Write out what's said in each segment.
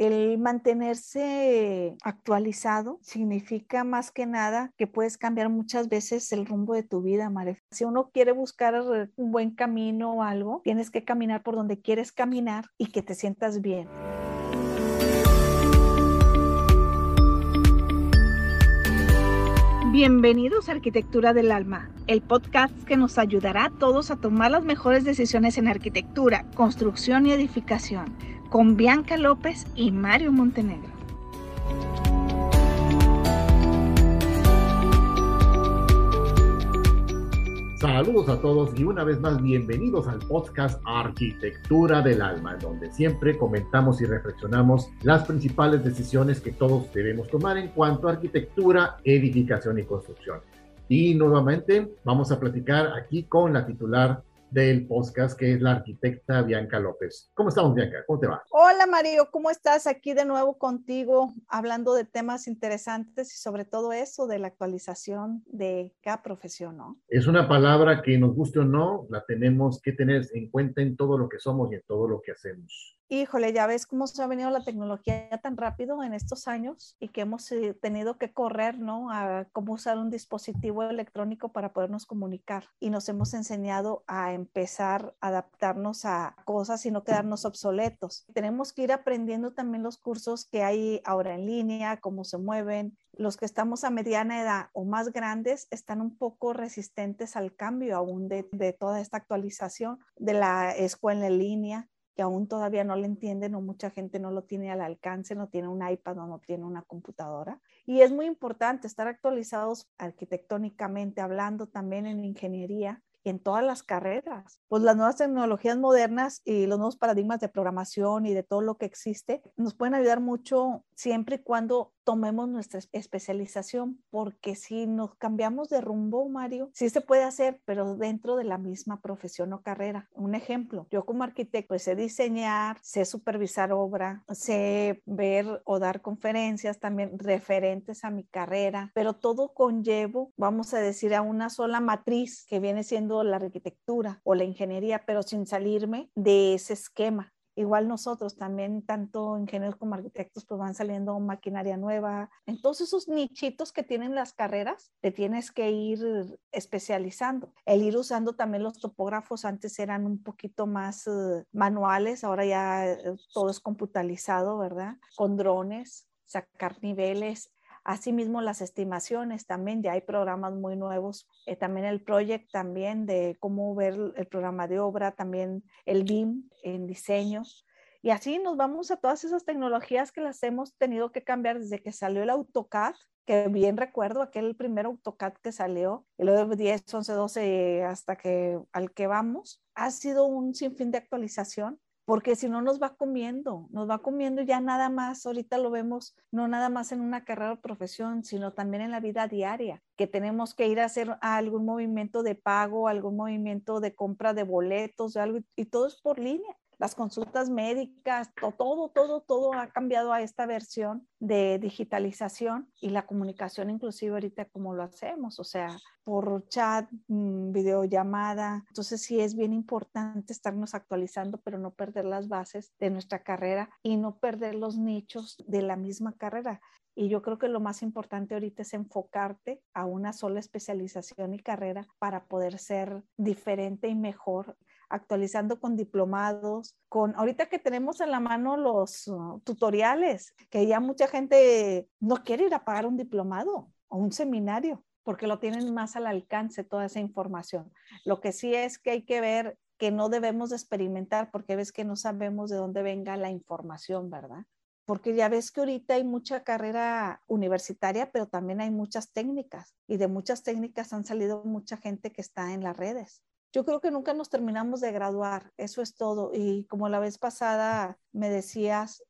El mantenerse actualizado significa más que nada que puedes cambiar muchas veces el rumbo de tu vida, María. Si uno quiere buscar un buen camino o algo, tienes que caminar por donde quieres caminar y que te sientas bien. Bienvenidos a Arquitectura del Alma, el podcast que nos ayudará a todos a tomar las mejores decisiones en arquitectura, construcción y edificación, con Bianca López y Mario Montenegro. Saludos a todos y una vez más bienvenidos al podcast Arquitectura del Alma, donde siempre comentamos y reflexionamos las principales decisiones que todos debemos tomar en cuanto a arquitectura, edificación y construcción. Y nuevamente vamos a platicar aquí con la titular del podcast, que es la arquitecta Bianca López. ¿Cómo estamos, Bianca? ¿Cómo te va? Hola, Mario, ¿cómo estás? Aquí de nuevo contigo, hablando de temas interesantes y sobre todo eso de la actualización de cada profesión, ¿no? Es una palabra que nos guste o no, la tenemos que tener en cuenta en todo lo que somos y en todo lo que hacemos. Híjole, ya ves cómo se ha venido la tecnología tan rápido en estos años y que hemos eh, tenido que correr, ¿no? A cómo usar un dispositivo electrónico para podernos comunicar y nos hemos enseñado a empezar a adaptarnos a cosas y no quedarnos obsoletos. Tenemos que ir aprendiendo también los cursos que hay ahora en línea, cómo se mueven. Los que estamos a mediana edad o más grandes están un poco resistentes al cambio aún de, de toda esta actualización de la escuela en línea que aún todavía no le entienden o mucha gente no lo tiene al alcance, no tiene un iPad o no tiene una computadora. Y es muy importante estar actualizados arquitectónicamente, hablando también en ingeniería, en todas las carreras. Pues las nuevas tecnologías modernas y los nuevos paradigmas de programación y de todo lo que existe nos pueden ayudar mucho siempre y cuando tomemos nuestra especialización, porque si nos cambiamos de rumbo, Mario, sí se puede hacer, pero dentro de la misma profesión o carrera. Un ejemplo, yo como arquitecto pues, sé diseñar, sé supervisar obra, sé ver o dar conferencias también referentes a mi carrera, pero todo conllevo, vamos a decir, a una sola matriz que viene siendo la arquitectura o la ingeniería, pero sin salirme de ese esquema. Igual nosotros también, tanto ingenieros como arquitectos, pues van saliendo maquinaria nueva. Entonces esos nichitos que tienen las carreras, te tienes que ir especializando. El ir usando también los topógrafos, antes eran un poquito más eh, manuales, ahora ya eh, todo es computarizado, ¿verdad? Con drones, sacar niveles, Asimismo, las estimaciones también, ya hay programas muy nuevos, eh, también el Project también de cómo ver el programa de obra, también el BIM en diseño. Y así nos vamos a todas esas tecnologías que las hemos tenido que cambiar desde que salió el AutoCAD, que bien recuerdo aquel primer AutoCAD que salió, el 10, 11, 12 hasta que al que vamos, ha sido un sinfín de actualización porque si no nos va comiendo, nos va comiendo ya nada más, ahorita lo vemos, no nada más en una carrera o profesión, sino también en la vida diaria, que tenemos que ir a hacer algún movimiento de pago, algún movimiento de compra de boletos, algo, y todo es por línea las consultas médicas, todo, todo, todo ha cambiado a esta versión de digitalización y la comunicación inclusive ahorita como lo hacemos, o sea, por chat, mm, videollamada. Entonces sí es bien importante estarnos actualizando, pero no perder las bases de nuestra carrera y no perder los nichos de la misma carrera. Y yo creo que lo más importante ahorita es enfocarte a una sola especialización y carrera para poder ser diferente y mejor actualizando con diplomados, con ahorita que tenemos en la mano los uh, tutoriales, que ya mucha gente no quiere ir a pagar un diplomado o un seminario porque lo tienen más al alcance toda esa información. Lo que sí es que hay que ver que no debemos experimentar porque ves que no sabemos de dónde venga la información, ¿verdad? Porque ya ves que ahorita hay mucha carrera universitaria, pero también hay muchas técnicas y de muchas técnicas han salido mucha gente que está en las redes yo creo que nunca nos terminamos de graduar, eso es todo. Y como la vez pasada me decías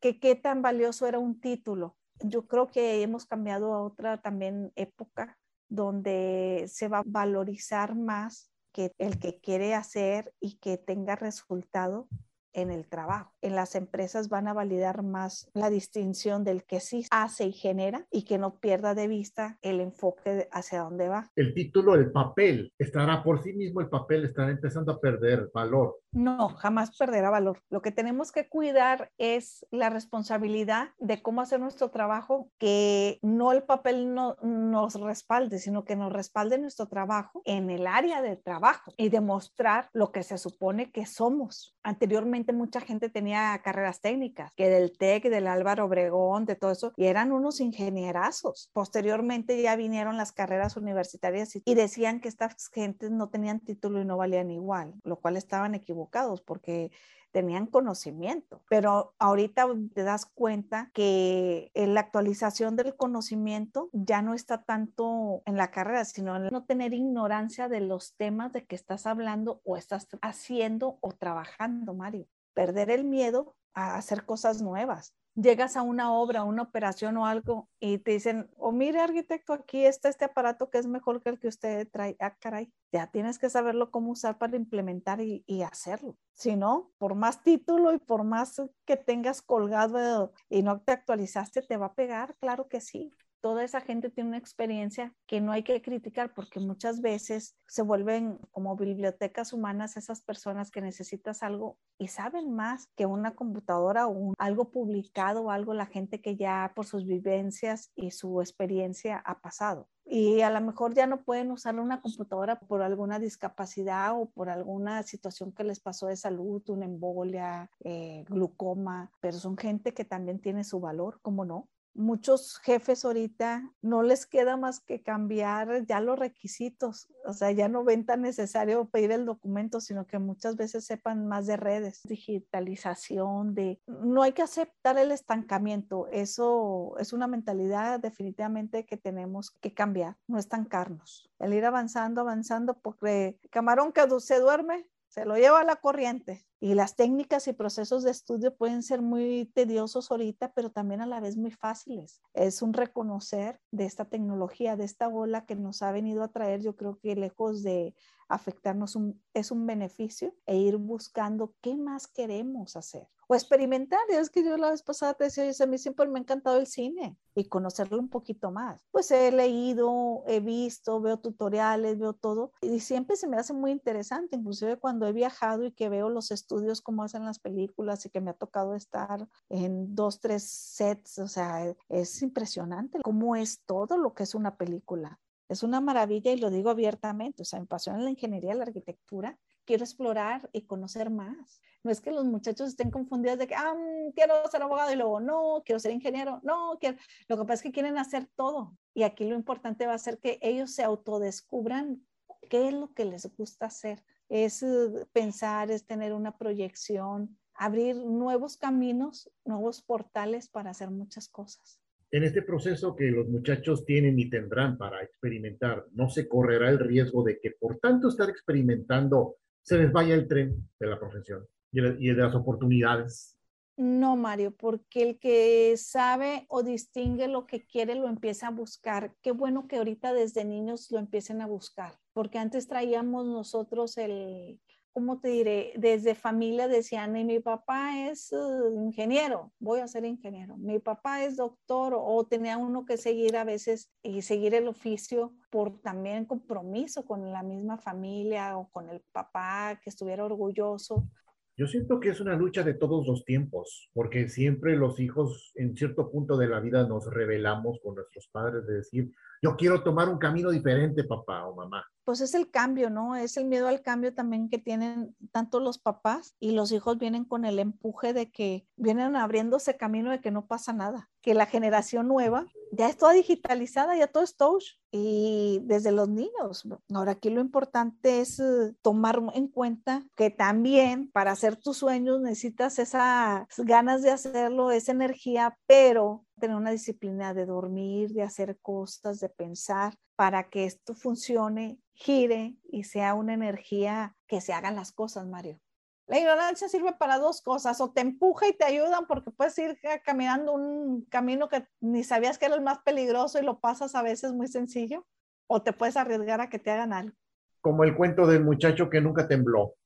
que qué tan valioso era un título, yo creo que hemos cambiado a otra también época donde se va a valorizar más que el que quiere hacer y que tenga resultado en el trabajo. En las empresas van a validar más la distinción del que sí hace y genera y que no pierda de vista el enfoque hacia dónde va. El título, el papel, estará por sí mismo, el papel estará empezando a perder valor. No, jamás perderá valor. Lo que tenemos que cuidar es la responsabilidad de cómo hacer nuestro trabajo, que no el papel no, nos respalde, sino que nos respalde nuestro trabajo en el área de trabajo y demostrar lo que se supone que somos. Anteriormente mucha gente tenía carreras técnicas, que del TEC, del Álvaro Obregón, de todo eso, y eran unos ingenierazos. Posteriormente ya vinieron las carreras universitarias y, y decían que estas gentes no tenían título y no valían igual, lo cual estaban equivocados porque tenían conocimiento, pero ahorita te das cuenta que la actualización del conocimiento ya no está tanto en la carrera, sino en no tener ignorancia de los temas de que estás hablando o estás haciendo o trabajando, Mario. Perder el miedo a hacer cosas nuevas llegas a una obra, una operación o algo y te dicen, o oh, mire arquitecto, aquí está este aparato que es mejor que el que usted trae. Ah, caray, ya tienes que saberlo cómo usar para implementar y, y hacerlo. Si no, por más título y por más que tengas colgado y no te actualizaste, te va a pegar, claro que sí toda esa gente tiene una experiencia que no hay que criticar porque muchas veces se vuelven como bibliotecas humanas esas personas que necesitas algo y saben más que una computadora o algo publicado o algo la gente que ya por sus vivencias y su experiencia ha pasado. Y a lo mejor ya no pueden usar una computadora por alguna discapacidad o por alguna situación que les pasó de salud, una embolia, eh, glucoma, pero son gente que también tiene su valor, ¿cómo no? Muchos jefes ahorita no les queda más que cambiar ya los requisitos, o sea, ya no ven tan necesario pedir el documento, sino que muchas veces sepan más de redes, digitalización, de no hay que aceptar el estancamiento, eso es una mentalidad definitivamente que tenemos que cambiar, no estancarnos, el ir avanzando, avanzando, porque camarón que se duerme, se lo lleva a la corriente. Y las técnicas y procesos de estudio pueden ser muy tediosos ahorita, pero también a la vez muy fáciles. Es un reconocer de esta tecnología, de esta ola que nos ha venido a traer, yo creo que lejos de afectarnos es un beneficio e ir buscando qué más queremos hacer o experimentar. Es que yo la vez pasada te decía, a mí siempre me ha encantado el cine y conocerlo un poquito más. Pues he leído, he visto, veo tutoriales, veo todo y siempre se me hace muy interesante, inclusive cuando he viajado y que veo los estudios, cómo hacen las películas y que me ha tocado estar en dos, tres sets, o sea, es impresionante cómo es todo lo que es una película. Es una maravilla y lo digo abiertamente, o sea, me apasiona la ingeniería, la arquitectura, quiero explorar y conocer más. No es que los muchachos estén confundidos de que, ah, mm, quiero ser abogado y luego, no, quiero ser ingeniero, no, quiero. Lo que pasa es que quieren hacer todo. Y aquí lo importante va a ser que ellos se autodescubran qué es lo que les gusta hacer. Es eh, pensar, es tener una proyección, abrir nuevos caminos, nuevos portales para hacer muchas cosas en este proceso que los muchachos tienen y tendrán para experimentar, no se correrá el riesgo de que por tanto estar experimentando se les vaya el tren de la profesión y de las oportunidades. No, Mario, porque el que sabe o distingue lo que quiere lo empieza a buscar. Qué bueno que ahorita desde niños lo empiecen a buscar, porque antes traíamos nosotros el, ¿cómo te diré? Desde familia decían, mi papá es eh, ingeniero, voy a ser ingeniero. Mi papá es doctor o tenía uno que seguir a veces y seguir el oficio por también compromiso con la misma familia o con el papá que estuviera orgulloso. Yo siento que es una lucha de todos los tiempos, porque siempre los hijos en cierto punto de la vida nos revelamos con nuestros padres de decir, yo quiero tomar un camino diferente, papá o mamá pues es el cambio, ¿no? Es el miedo al cambio también que tienen tanto los papás y los hijos vienen con el empuje de que vienen abriéndose camino de que no pasa nada, que la generación nueva ya es toda digitalizada, ya todo es touch y desde los niños. Ahora aquí lo importante es eh, tomar en cuenta que también para hacer tus sueños necesitas esas ganas de hacerlo, esa energía, pero tener una disciplina de dormir, de hacer cosas, de pensar, para que esto funcione, gire y sea una energía que se hagan las cosas, Mario. La ignorancia sirve para dos cosas, o te empuja y te ayudan porque puedes ir caminando un camino que ni sabías que era el más peligroso y lo pasas a veces muy sencillo, o te puedes arriesgar a que te hagan algo. Como el cuento del muchacho que nunca tembló.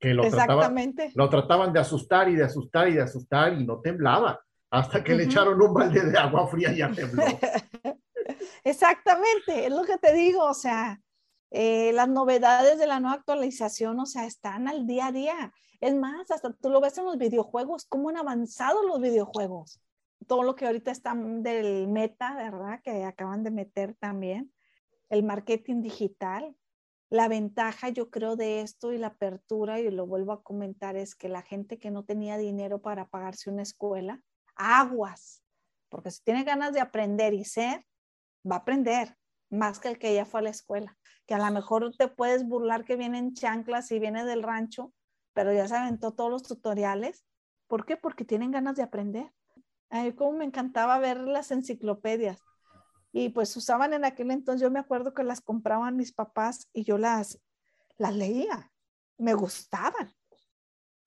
que lo, Exactamente. lo trataban de asustar y de asustar y de asustar y no temblaba, hasta que le echaron un balde de agua fría y ya tembló. Exactamente, es lo que te digo, o sea, eh, las novedades de la nueva actualización, o sea, están al día a día. Es más, hasta tú lo ves en los videojuegos, cómo han avanzado los videojuegos. Todo lo que ahorita está del meta, ¿verdad? Que acaban de meter también. El marketing digital. La ventaja, yo creo, de esto y la apertura, y lo vuelvo a comentar, es que la gente que no tenía dinero para pagarse una escuela, aguas, porque si tiene ganas de aprender y ser, va a aprender más que el que ya fue a la escuela, que a lo mejor te puedes burlar que viene en chanclas y viene del rancho, pero ya se aventó todos los tutoriales. ¿Por qué? Porque tienen ganas de aprender. A mí como me encantaba ver las enciclopedias y pues usaban en aquel entonces, yo me acuerdo que las compraban mis papás y yo las, las leía, me gustaban.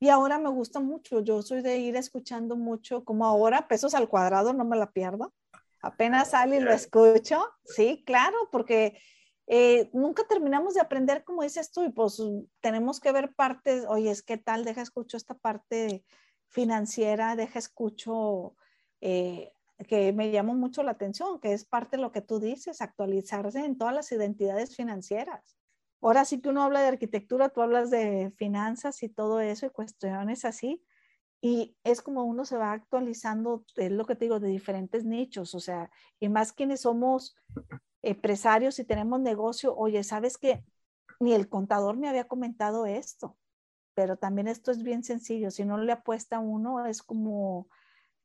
Y ahora me gusta mucho, yo soy de ir escuchando mucho, como ahora, pesos al cuadrado, no me la pierdo. Apenas sale y lo escucho, sí, claro, porque eh, nunca terminamos de aprender, como dices tú, y pues tenemos que ver partes, oye, es que tal, deja escucho esta parte financiera, deja escucho eh, que me llamó mucho la atención, que es parte de lo que tú dices, actualizarse en todas las identidades financieras. Ahora sí que uno habla de arquitectura, tú hablas de finanzas y todo eso y cuestiones así, y es como uno se va actualizando, es lo que te digo, de diferentes nichos, o sea, y más quienes somos empresarios y tenemos negocio, oye, ¿sabes que Ni el contador me había comentado esto, pero también esto es bien sencillo, si no le apuesta uno es como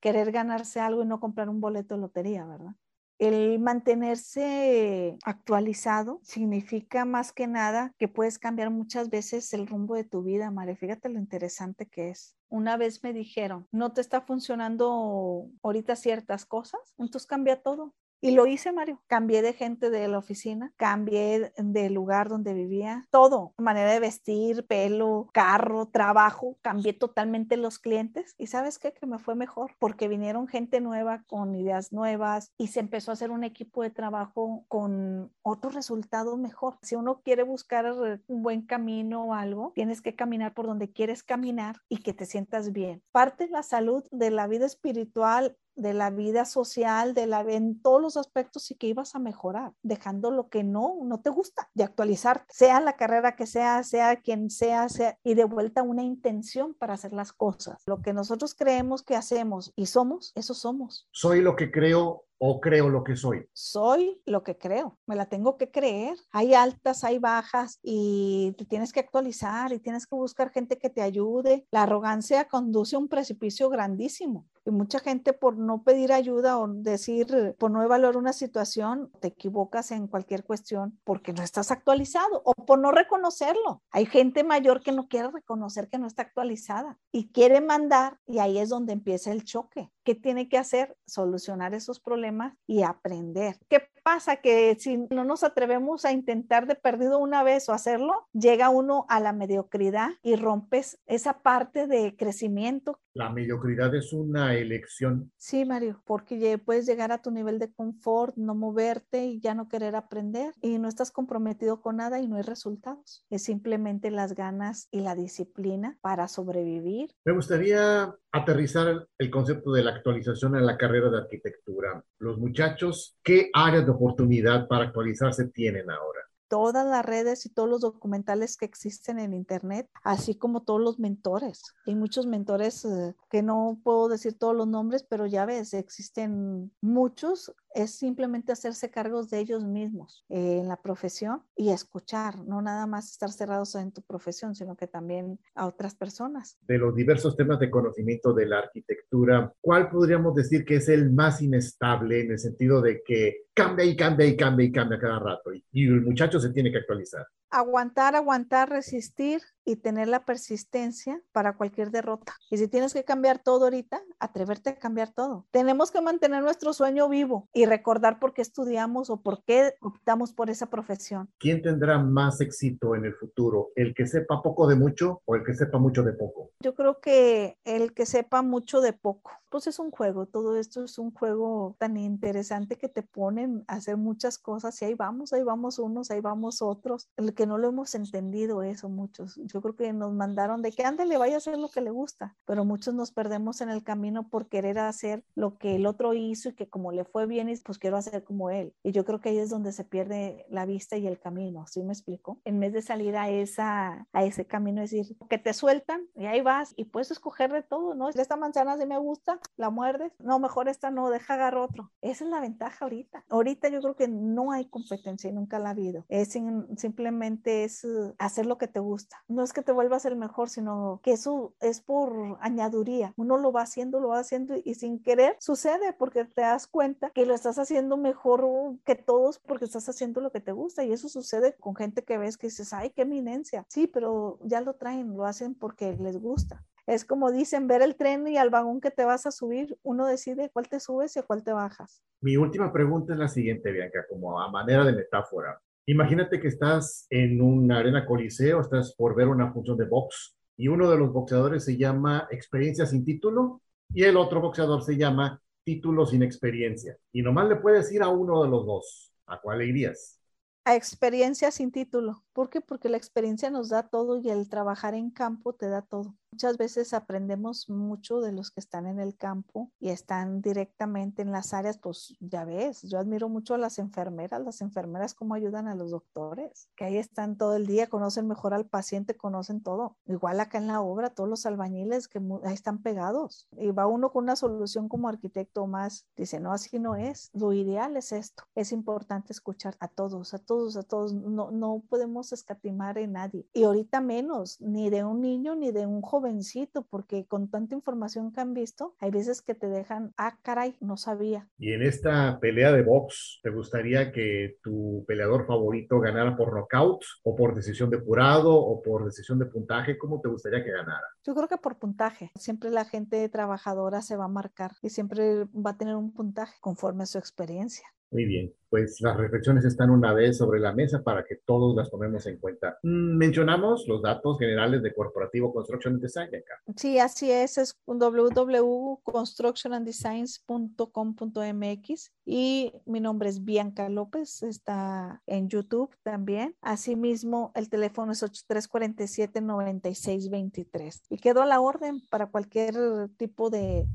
querer ganarse algo y no comprar un boleto de lotería, ¿verdad? El mantenerse actualizado significa más que nada que puedes cambiar muchas veces el rumbo de tu vida, Mare. Fíjate lo interesante que es. Una vez me dijeron, no te está funcionando ahorita ciertas cosas, entonces cambia todo. Y lo hice, Mario. Cambié de gente de la oficina, cambié de lugar donde vivía, todo, manera de vestir, pelo, carro, trabajo, cambié totalmente los clientes. Y sabes qué, que me fue mejor porque vinieron gente nueva con ideas nuevas y se empezó a hacer un equipo de trabajo con otro resultado mejor. Si uno quiere buscar un buen camino o algo, tienes que caminar por donde quieres caminar y que te sientas bien. Parte de la salud de la vida espiritual de la vida social, de la, en todos los aspectos y que ibas a mejorar, dejando lo que no, no te gusta, de actualizarte, sea la carrera que sea, sea quien sea, sea, y de vuelta una intención para hacer las cosas. Lo que nosotros creemos que hacemos y somos, eso somos. Soy lo que creo o creo lo que soy? Soy lo que creo, me la tengo que creer. Hay altas, hay bajas y te tienes que actualizar y tienes que buscar gente que te ayude. La arrogancia conduce a un precipicio grandísimo y mucha gente por no pedir ayuda o decir, por no evaluar una situación, te equivocas en cualquier cuestión porque no estás actualizado o por no reconocerlo. Hay gente mayor que no quiere reconocer que no está actualizada y quiere mandar y ahí es donde empieza el choque. ¿Qué tiene que hacer? Solucionar esos problemas y aprender. ¿Qué pasa? Que si no nos atrevemos a intentar de perdido una vez o hacerlo, llega uno a la mediocridad y rompes esa parte de crecimiento. La mediocridad es una elección. Sí, Mario, porque puedes llegar a tu nivel de confort, no moverte y ya no querer aprender y no estás comprometido con nada y no hay resultados. Es simplemente las ganas y la disciplina para sobrevivir. Me gustaría aterrizar el concepto de la actualización en la carrera de arquitectura. Los muchachos, ¿qué áreas de oportunidad para actualizarse tienen ahora? Todas las redes y todos los documentales que existen en Internet, así como todos los mentores. Hay muchos mentores eh, que no puedo decir todos los nombres, pero ya ves, existen muchos es simplemente hacerse cargos de ellos mismos eh, en la profesión y escuchar, no nada más estar cerrados en tu profesión, sino que también a otras personas. De los diversos temas de conocimiento de la arquitectura, ¿cuál podríamos decir que es el más inestable en el sentido de que cambia y cambia y cambia y cambia cada rato y, y el muchacho se tiene que actualizar? Aguantar, aguantar, resistir y tener la persistencia para cualquier derrota. Y si tienes que cambiar todo ahorita, atreverte a cambiar todo. Tenemos que mantener nuestro sueño vivo y recordar por qué estudiamos o por qué optamos por esa profesión. ¿Quién tendrá más éxito en el futuro? ¿El que sepa poco de mucho o el que sepa mucho de poco? Yo creo que el que sepa mucho de poco. Pues es un juego, todo esto es un juego tan interesante que te ponen a hacer muchas cosas y ahí vamos, ahí vamos unos, ahí vamos otros. El que no lo hemos entendido eso muchos. Yo creo que nos mandaron de que ándale, vaya a hacer lo que le gusta, pero muchos nos perdemos en el camino por querer hacer lo que el otro hizo y que como le fue bien, pues quiero hacer como él. Y yo creo que ahí es donde se pierde la vista y el camino, ¿sí me explico? En vez de salir a, esa, a ese camino, es decir, que te sueltan y ahí vas y puedes escoger de todo, ¿no? Esta manzana sí me gusta, la muerdes, no, mejor esta no, deja agarrar otro. Esa es la ventaja ahorita. Ahorita yo creo que no hay competencia y nunca la ha habido. Es simplemente es uh, hacer lo que te gusta. No es que te vuelvas el mejor, sino que eso es por añaduría. Uno lo va haciendo, lo va haciendo y sin querer sucede porque te das cuenta que lo estás haciendo mejor que todos porque estás haciendo lo que te gusta y eso sucede con gente que ves que dices, ay, qué eminencia. Sí, pero ya lo traen, lo hacen porque les gusta. Es como dicen, ver el tren y al vagón que te vas a subir, uno decide cuál te subes y cuál te bajas. Mi última pregunta es la siguiente, Bianca, como a manera de metáfora. Imagínate que estás en una arena coliseo, estás por ver una función de box y uno de los boxeadores se llama experiencia sin título y el otro boxeador se llama título sin experiencia. Y nomás le puedes ir a uno de los dos. ¿A cuál le irías? A experiencia sin título. ¿Por qué? Porque la experiencia nos da todo y el trabajar en campo te da todo. Muchas veces aprendemos mucho de los que están en el campo y están directamente en las áreas, pues ya ves, yo admiro mucho a las enfermeras, las enfermeras cómo ayudan a los doctores, que ahí están todo el día, conocen mejor al paciente, conocen todo. Igual acá en la obra, todos los albañiles que ahí están pegados y va uno con una solución como arquitecto más, dice, no, así no es, lo ideal es esto. Es importante escuchar a todos, a todos, a todos, no, no podemos escatimar en nadie. Y ahorita menos, ni de un niño ni de un joven porque con tanta información que han visto, hay veces que te dejan, ah, caray, no sabía. Y en esta pelea de box, ¿te gustaría que tu peleador favorito ganara por knockout o por decisión de jurado o por decisión de puntaje? ¿Cómo te gustaría que ganara? Yo creo que por puntaje. Siempre la gente trabajadora se va a marcar y siempre va a tener un puntaje conforme a su experiencia. Muy bien, pues las reflexiones están una vez sobre la mesa para que todos las tomemos en cuenta. Mm, mencionamos los datos generales de Corporativo Construction Design acá. Sí, así es, es www.constructionanddesigns.com.mx y mi nombre es Bianca López, está en YouTube también. Asimismo, el teléfono es 8347-9623 y quedo a la orden para cualquier tipo de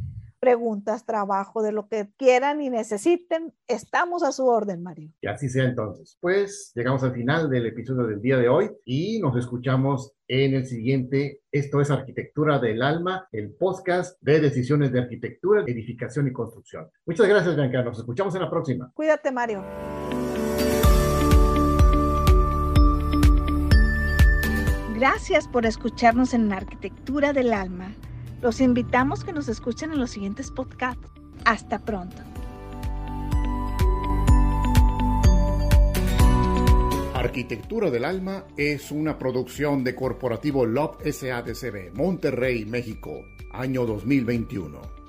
preguntas, trabajo, de lo que quieran y necesiten, estamos a su orden, Mario. Y así sea entonces. Pues llegamos al final del episodio del día de hoy y nos escuchamos en el siguiente. Esto es Arquitectura del Alma, el podcast de decisiones de arquitectura, edificación y construcción. Muchas gracias, Bianca. Nos escuchamos en la próxima. Cuídate, Mario. Gracias por escucharnos en Arquitectura del Alma. Los invitamos que nos escuchen en los siguientes podcasts. Hasta pronto. Arquitectura del Alma es una producción de Corporativo LOB SADCB, Monterrey, México, año 2021.